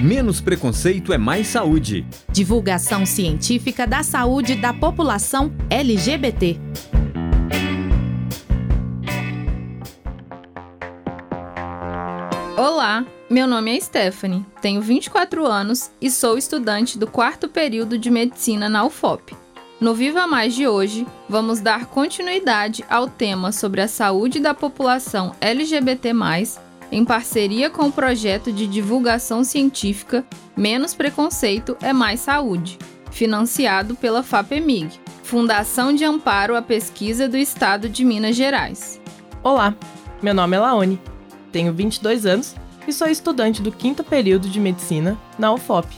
Menos preconceito é mais saúde. Divulgação científica da saúde da população LGBT. Olá, meu nome é Stephanie, tenho 24 anos e sou estudante do quarto período de medicina na UFOP. No Viva Mais de hoje, vamos dar continuidade ao tema sobre a saúde da população LGBT, em parceria com o projeto de divulgação científica Menos Preconceito é Mais Saúde, financiado pela FAPEMIG, Fundação de Amparo à Pesquisa do Estado de Minas Gerais. Olá, meu nome é Laone, tenho 22 anos e sou estudante do quinto período de medicina na UFOP.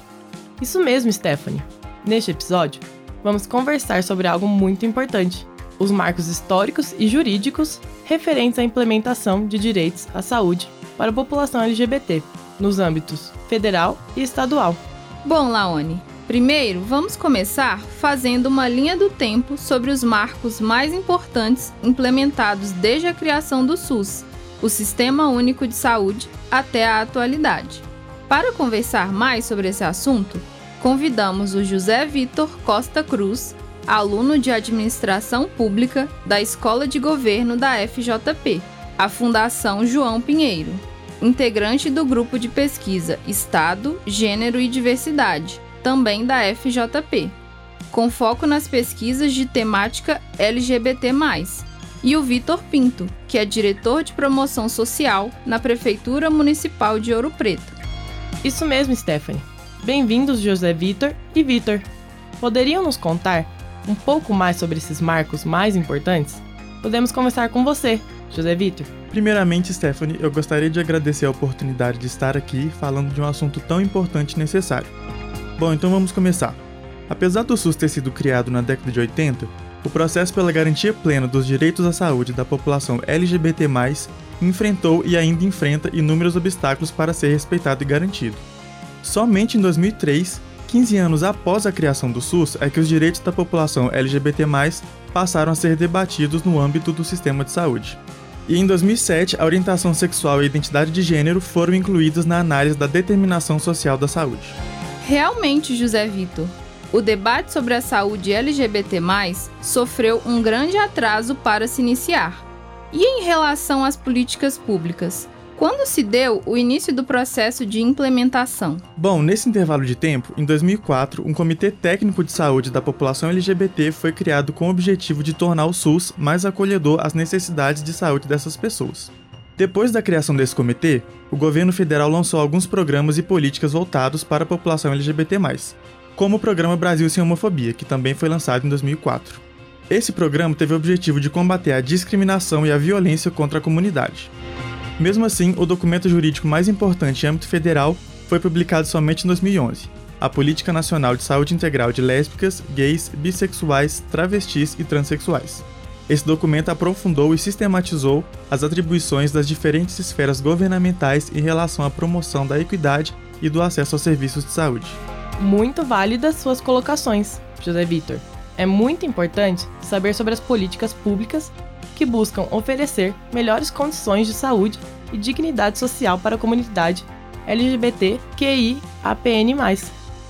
Isso mesmo, Stephanie. Neste episódio, vamos conversar sobre algo muito importante: os marcos históricos e jurídicos referentes à implementação de direitos à saúde para a população LGBT, nos âmbitos federal e estadual. Bom, Laone, primeiro vamos começar fazendo uma linha do tempo sobre os marcos mais importantes implementados desde a criação do SUS, o Sistema Único de Saúde, até a atualidade. Para conversar mais sobre esse assunto, convidamos o José Vitor Costa Cruz, aluno de Administração Pública da Escola de Governo da FJP, a Fundação João Pinheiro, integrante do grupo de pesquisa Estado, Gênero e Diversidade, também da FJP, com foco nas pesquisas de temática LGBT, e o Vitor Pinto, que é diretor de promoção social na Prefeitura Municipal de Ouro Preto. Isso mesmo, Stephanie. Bem-vindos, José Vitor e Vitor. Poderiam nos contar um pouco mais sobre esses marcos mais importantes? Podemos conversar com você, José Vitor. Primeiramente, Stephanie, eu gostaria de agradecer a oportunidade de estar aqui falando de um assunto tão importante e necessário. Bom, então vamos começar. Apesar do SUS ter sido criado na década de 80, o processo pela garantia plena dos direitos à saúde da população LGBT+, enfrentou e ainda enfrenta inúmeros obstáculos para ser respeitado e garantido. Somente em 2003, 15 anos após a criação do SUS, é que os direitos da população LGBT+, passaram a ser debatidos no âmbito do sistema de saúde. E em 2007, a orientação sexual e a identidade de gênero foram incluídas na análise da determinação social da saúde. Realmente, José Vitor, o debate sobre a saúde LGBT+, sofreu um grande atraso para se iniciar. E em relação às políticas públicas, quando se deu o início do processo de implementação? Bom, nesse intervalo de tempo, em 2004, um Comitê Técnico de Saúde da População LGBT foi criado com o objetivo de tornar o SUS mais acolhedor às necessidades de saúde dessas pessoas. Depois da criação desse comitê, o governo federal lançou alguns programas e políticas voltados para a população LGBT, como o programa Brasil Sem Homofobia, que também foi lançado em 2004. Esse programa teve o objetivo de combater a discriminação e a violência contra a comunidade. Mesmo assim, o documento jurídico mais importante em âmbito federal foi publicado somente em 2011, a Política Nacional de Saúde Integral de Lésbicas, Gays, Bissexuais, Travestis e Transsexuais. Esse documento aprofundou e sistematizou as atribuições das diferentes esferas governamentais em relação à promoção da equidade e do acesso aos serviços de saúde. Muito válidas suas colocações, José Vitor. É muito importante saber sobre as políticas públicas que buscam oferecer melhores condições de saúde e dignidade social para a comunidade LGBTQIAPN+.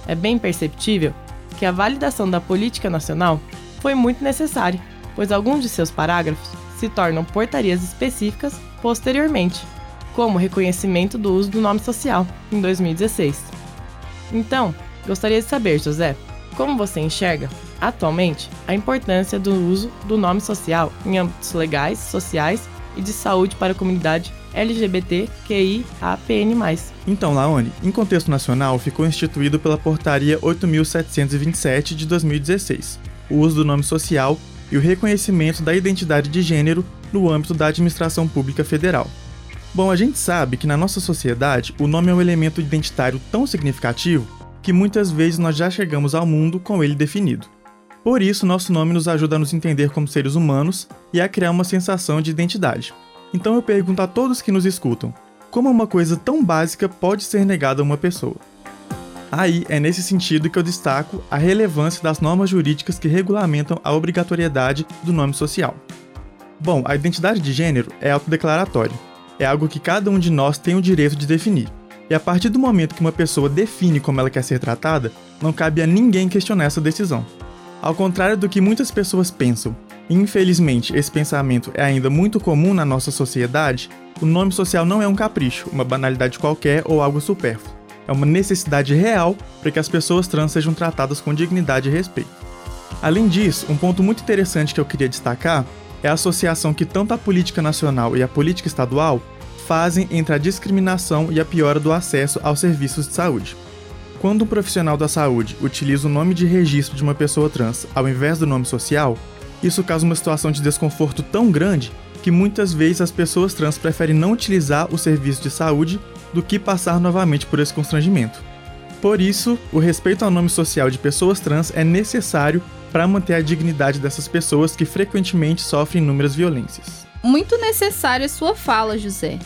É bem perceptível que a validação da política nacional foi muito necessária, pois alguns de seus parágrafos se tornam portarias específicas posteriormente, como reconhecimento do uso do nome social, em 2016. Então, gostaria de saber, José, como você enxerga atualmente a importância do uso do nome social em âmbitos legais, sociais e de saúde para a comunidade LGBTQIAPN+. Então, Laone, em contexto nacional, ficou instituído pela Portaria 8.727 de 2016 o uso do nome social e o reconhecimento da identidade de gênero no âmbito da administração pública federal. Bom, a gente sabe que na nossa sociedade o nome é um elemento identitário tão significativo que muitas vezes nós já chegamos ao mundo com ele definido. Por isso, nosso nome nos ajuda a nos entender como seres humanos e a criar uma sensação de identidade. Então eu pergunto a todos que nos escutam: como uma coisa tão básica pode ser negada a uma pessoa? Aí é nesse sentido que eu destaco a relevância das normas jurídicas que regulamentam a obrigatoriedade do nome social. Bom, a identidade de gênero é autodeclaratória. É algo que cada um de nós tem o direito de definir. E a partir do momento que uma pessoa define como ela quer ser tratada, não cabe a ninguém questionar essa decisão. Ao contrário do que muitas pessoas pensam, e infelizmente esse pensamento é ainda muito comum na nossa sociedade, o nome social não é um capricho, uma banalidade qualquer ou algo supérfluo. É uma necessidade real para que as pessoas trans sejam tratadas com dignidade e respeito. Além disso, um ponto muito interessante que eu queria destacar é a associação que tanto a política nacional e a política estadual fazem entre a discriminação e a piora do acesso aos serviços de saúde. Quando um profissional da saúde utiliza o nome de registro de uma pessoa trans ao invés do nome social, isso causa uma situação de desconforto tão grande que muitas vezes as pessoas trans preferem não utilizar o serviço de saúde do que passar novamente por esse constrangimento. Por isso, o respeito ao nome social de pessoas trans é necessário para manter a dignidade dessas pessoas que frequentemente sofrem inúmeras violências. Muito necessária sua fala, José.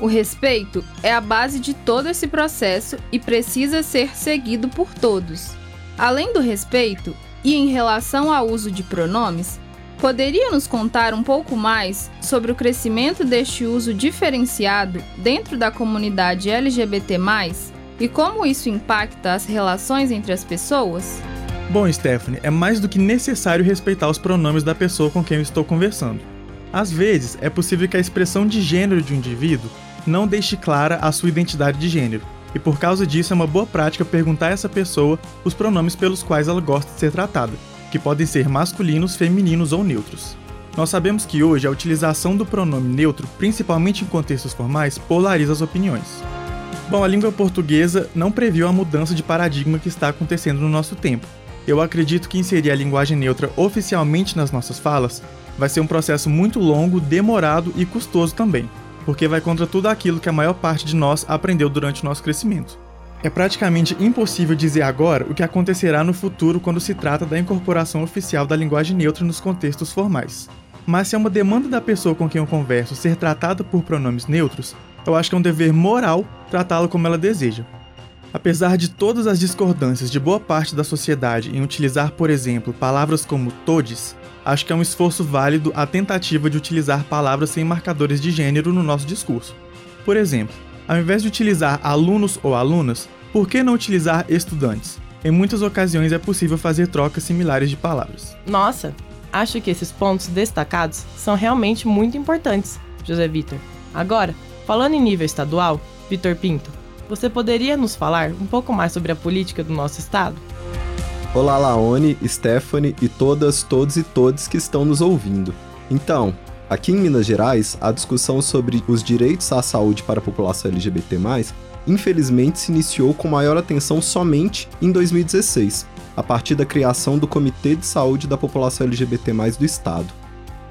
O respeito é a base de todo esse processo e precisa ser seguido por todos. Além do respeito, e em relação ao uso de pronomes, poderia nos contar um pouco mais sobre o crescimento deste uso diferenciado dentro da comunidade LGBT, e como isso impacta as relações entre as pessoas? Bom, Stephanie, é mais do que necessário respeitar os pronomes da pessoa com quem eu estou conversando. Às vezes, é possível que a expressão de gênero de um indivíduo não deixe clara a sua identidade de gênero, e por causa disso é uma boa prática perguntar a essa pessoa os pronomes pelos quais ela gosta de ser tratada, que podem ser masculinos, femininos ou neutros. Nós sabemos que hoje a utilização do pronome neutro, principalmente em contextos formais, polariza as opiniões. Bom, a língua portuguesa não previu a mudança de paradigma que está acontecendo no nosso tempo. Eu acredito que inserir a linguagem neutra oficialmente nas nossas falas vai ser um processo muito longo, demorado e custoso também porque vai contra tudo aquilo que a maior parte de nós aprendeu durante o nosso crescimento. É praticamente impossível dizer agora o que acontecerá no futuro quando se trata da incorporação oficial da linguagem neutra nos contextos formais. Mas se é uma demanda da pessoa com quem eu converso ser tratada por pronomes neutros, eu acho que é um dever moral tratá-la como ela deseja. Apesar de todas as discordâncias de boa parte da sociedade em utilizar, por exemplo, palavras como todes, acho que é um esforço válido a tentativa de utilizar palavras sem marcadores de gênero no nosso discurso. Por exemplo, ao invés de utilizar alunos ou alunas, por que não utilizar estudantes? Em muitas ocasiões é possível fazer trocas similares de palavras. Nossa, acho que esses pontos destacados são realmente muito importantes, José Vitor. Agora, falando em nível estadual, Vitor Pinto, você poderia nos falar um pouco mais sobre a política do nosso estado? Olá, Laone, Stephanie e todas, todos e todes que estão nos ouvindo. Então, aqui em Minas Gerais, a discussão sobre os direitos à saúde para a população LGBT, infelizmente se iniciou com maior atenção somente em 2016, a partir da criação do Comitê de Saúde da População LGBT do Estado.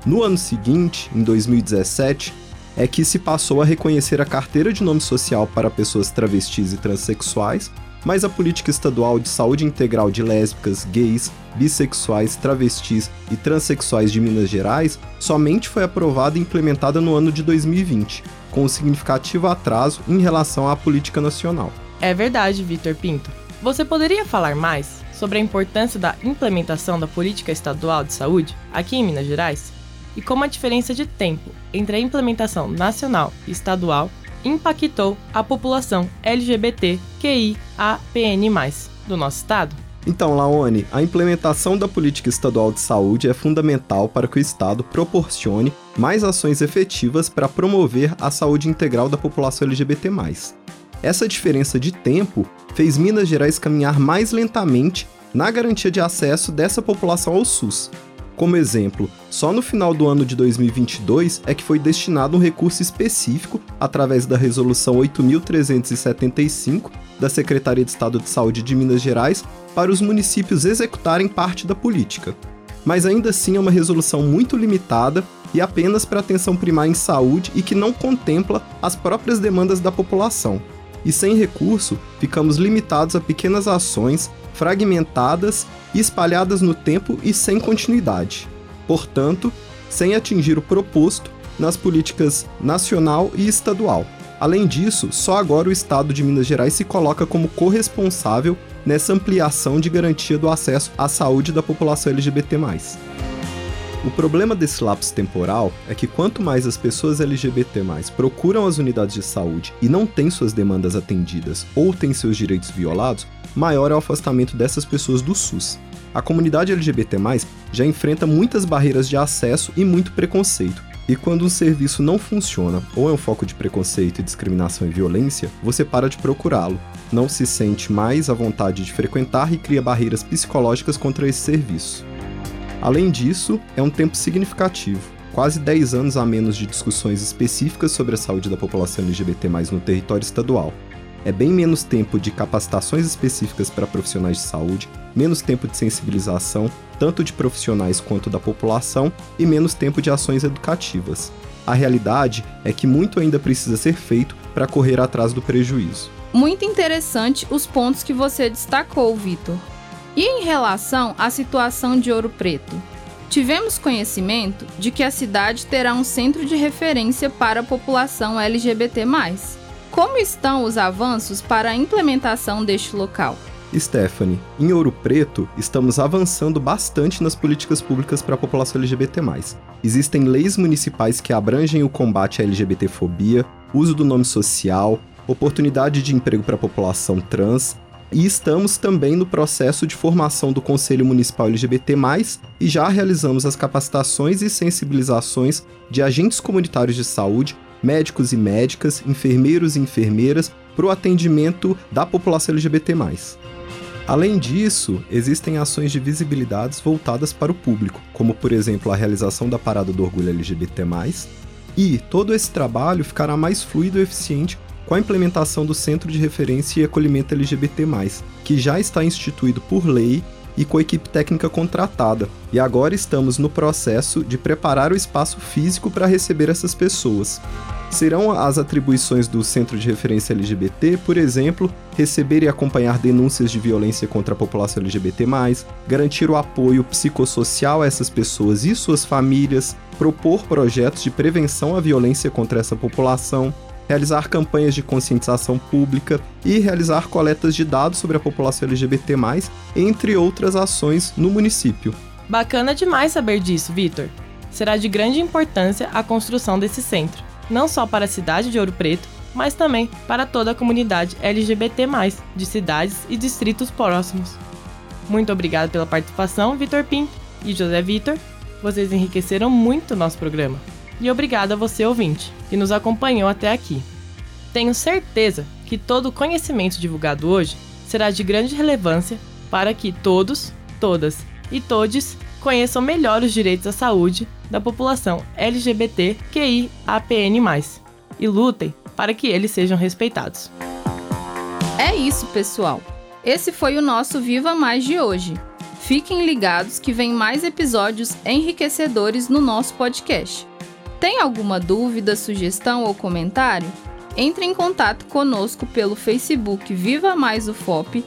No ano seguinte, em 2017, é que se passou a reconhecer a carteira de nome social para pessoas travestis e transexuais mas a política estadual de saúde integral de lésbicas, gays, bissexuais, travestis e transexuais de Minas Gerais somente foi aprovada e implementada no ano de 2020, com um significativo atraso em relação à política nacional. É verdade, Vitor Pinto. Você poderia falar mais sobre a importância da implementação da política estadual de saúde aqui em Minas Gerais? E como a diferença de tempo entre a implementação nacional e estadual impactou a população LGBTQIAPN+, do nosso estado? Então, Laone, a implementação da política estadual de saúde é fundamental para que o Estado proporcione mais ações efetivas para promover a saúde integral da população LGBT. Essa diferença de tempo fez Minas Gerais caminhar mais lentamente na garantia de acesso dessa população ao SUS, como exemplo, só no final do ano de 2022 é que foi destinado um recurso específico, através da Resolução 8.375 da Secretaria de Estado de Saúde de Minas Gerais, para os municípios executarem parte da política. Mas ainda assim é uma resolução muito limitada e apenas para atenção primária em saúde e que não contempla as próprias demandas da população. E sem recurso, ficamos limitados a pequenas ações fragmentadas espalhadas no tempo e sem continuidade. Portanto, sem atingir o proposto nas políticas nacional e estadual. Além disso, só agora o Estado de Minas Gerais se coloca como corresponsável nessa ampliação de garantia do acesso à saúde da população LGBT. O problema desse lapso temporal é que quanto mais as pessoas LGBT+ procuram as unidades de saúde e não têm suas demandas atendidas ou têm seus direitos violados, maior é o afastamento dessas pessoas do SUS. A comunidade LGBT+ já enfrenta muitas barreiras de acesso e muito preconceito. E quando um serviço não funciona ou é um foco de preconceito, discriminação e violência, você para de procurá-lo, não se sente mais à vontade de frequentar e cria barreiras psicológicas contra esse serviço. Além disso, é um tempo significativo, quase 10 anos a menos de discussões específicas sobre a saúde da população LGBT+ no território estadual. É bem menos tempo de capacitações específicas para profissionais de saúde, menos tempo de sensibilização, tanto de profissionais quanto da população, e menos tempo de ações educativas. A realidade é que muito ainda precisa ser feito para correr atrás do prejuízo. Muito interessante os pontos que você destacou, Vitor. E em relação à situação de Ouro Preto? Tivemos conhecimento de que a cidade terá um centro de referência para a população LGBT. Como estão os avanços para a implementação deste local? Stephanie, em Ouro Preto, estamos avançando bastante nas políticas públicas para a população LGBT. Existem leis municipais que abrangem o combate à LGBTfobia, uso do nome social, oportunidade de emprego para a população trans, e estamos também no processo de formação do Conselho Municipal LGBT+, e já realizamos as capacitações e sensibilizações de agentes comunitários de saúde, médicos e médicas, enfermeiros e enfermeiras, para o atendimento da população LGBT+. Além disso, existem ações de visibilidades voltadas para o público, como por exemplo a realização da Parada do Orgulho LGBT+, e todo esse trabalho ficará mais fluido e eficiente com a implementação do Centro de Referência e Acolhimento LGBT+, que já está instituído por lei e com a equipe técnica contratada, e agora estamos no processo de preparar o espaço físico para receber essas pessoas. Serão as atribuições do Centro de Referência LGBT, por exemplo, receber e acompanhar denúncias de violência contra a população LGBT, garantir o apoio psicossocial a essas pessoas e suas famílias, propor projetos de prevenção à violência contra essa população, realizar campanhas de conscientização pública e realizar coletas de dados sobre a população LGBT, entre outras ações no município. Bacana demais saber disso, Vitor. Será de grande importância a construção desse centro, não só para a cidade de Ouro Preto, mas também para toda a comunidade LGBT, de cidades e distritos próximos. Muito obrigado pela participação, Vitor Pinto e José Vitor. Vocês enriqueceram muito o nosso programa e obrigado a você ouvinte que nos acompanhou até aqui. Tenho certeza que todo o conhecimento divulgado hoje será de grande relevância para que todos, todas e todes conheçam melhor os direitos à saúde da população LGBTQIAPN+, e lutem para que eles sejam respeitados. É isso, pessoal. Esse foi o nosso Viva Mais de hoje. Fiquem ligados que vem mais episódios enriquecedores no nosso podcast. Tem alguma dúvida, sugestão ou comentário? Entre em contato conosco pelo Facebook Viva Mais UFOP,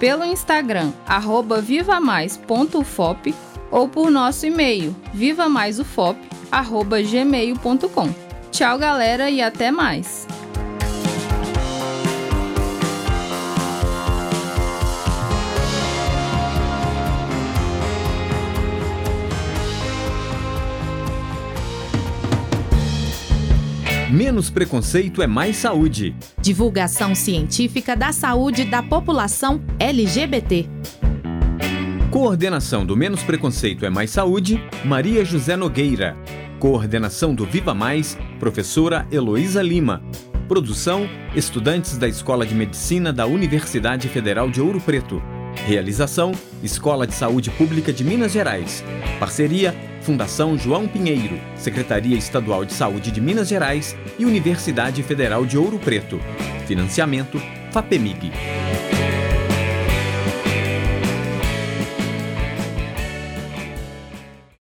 pelo Instagram arroba vivamais.ufop ou por nosso e-mail vivamaisufop@gmail.com. Tchau, galera, e até mais. Menos preconceito é mais saúde. Divulgação científica da saúde da população LGBT. Coordenação do Menos Preconceito é Mais Saúde, Maria José Nogueira. Coordenação do Viva Mais, professora Heloísa Lima. Produção: estudantes da Escola de Medicina da Universidade Federal de Ouro Preto. Realização: Escola de Saúde Pública de Minas Gerais. Parceria: Fundação João Pinheiro, Secretaria Estadual de Saúde de Minas Gerais e Universidade Federal de Ouro Preto. Financiamento: FAPEMIG.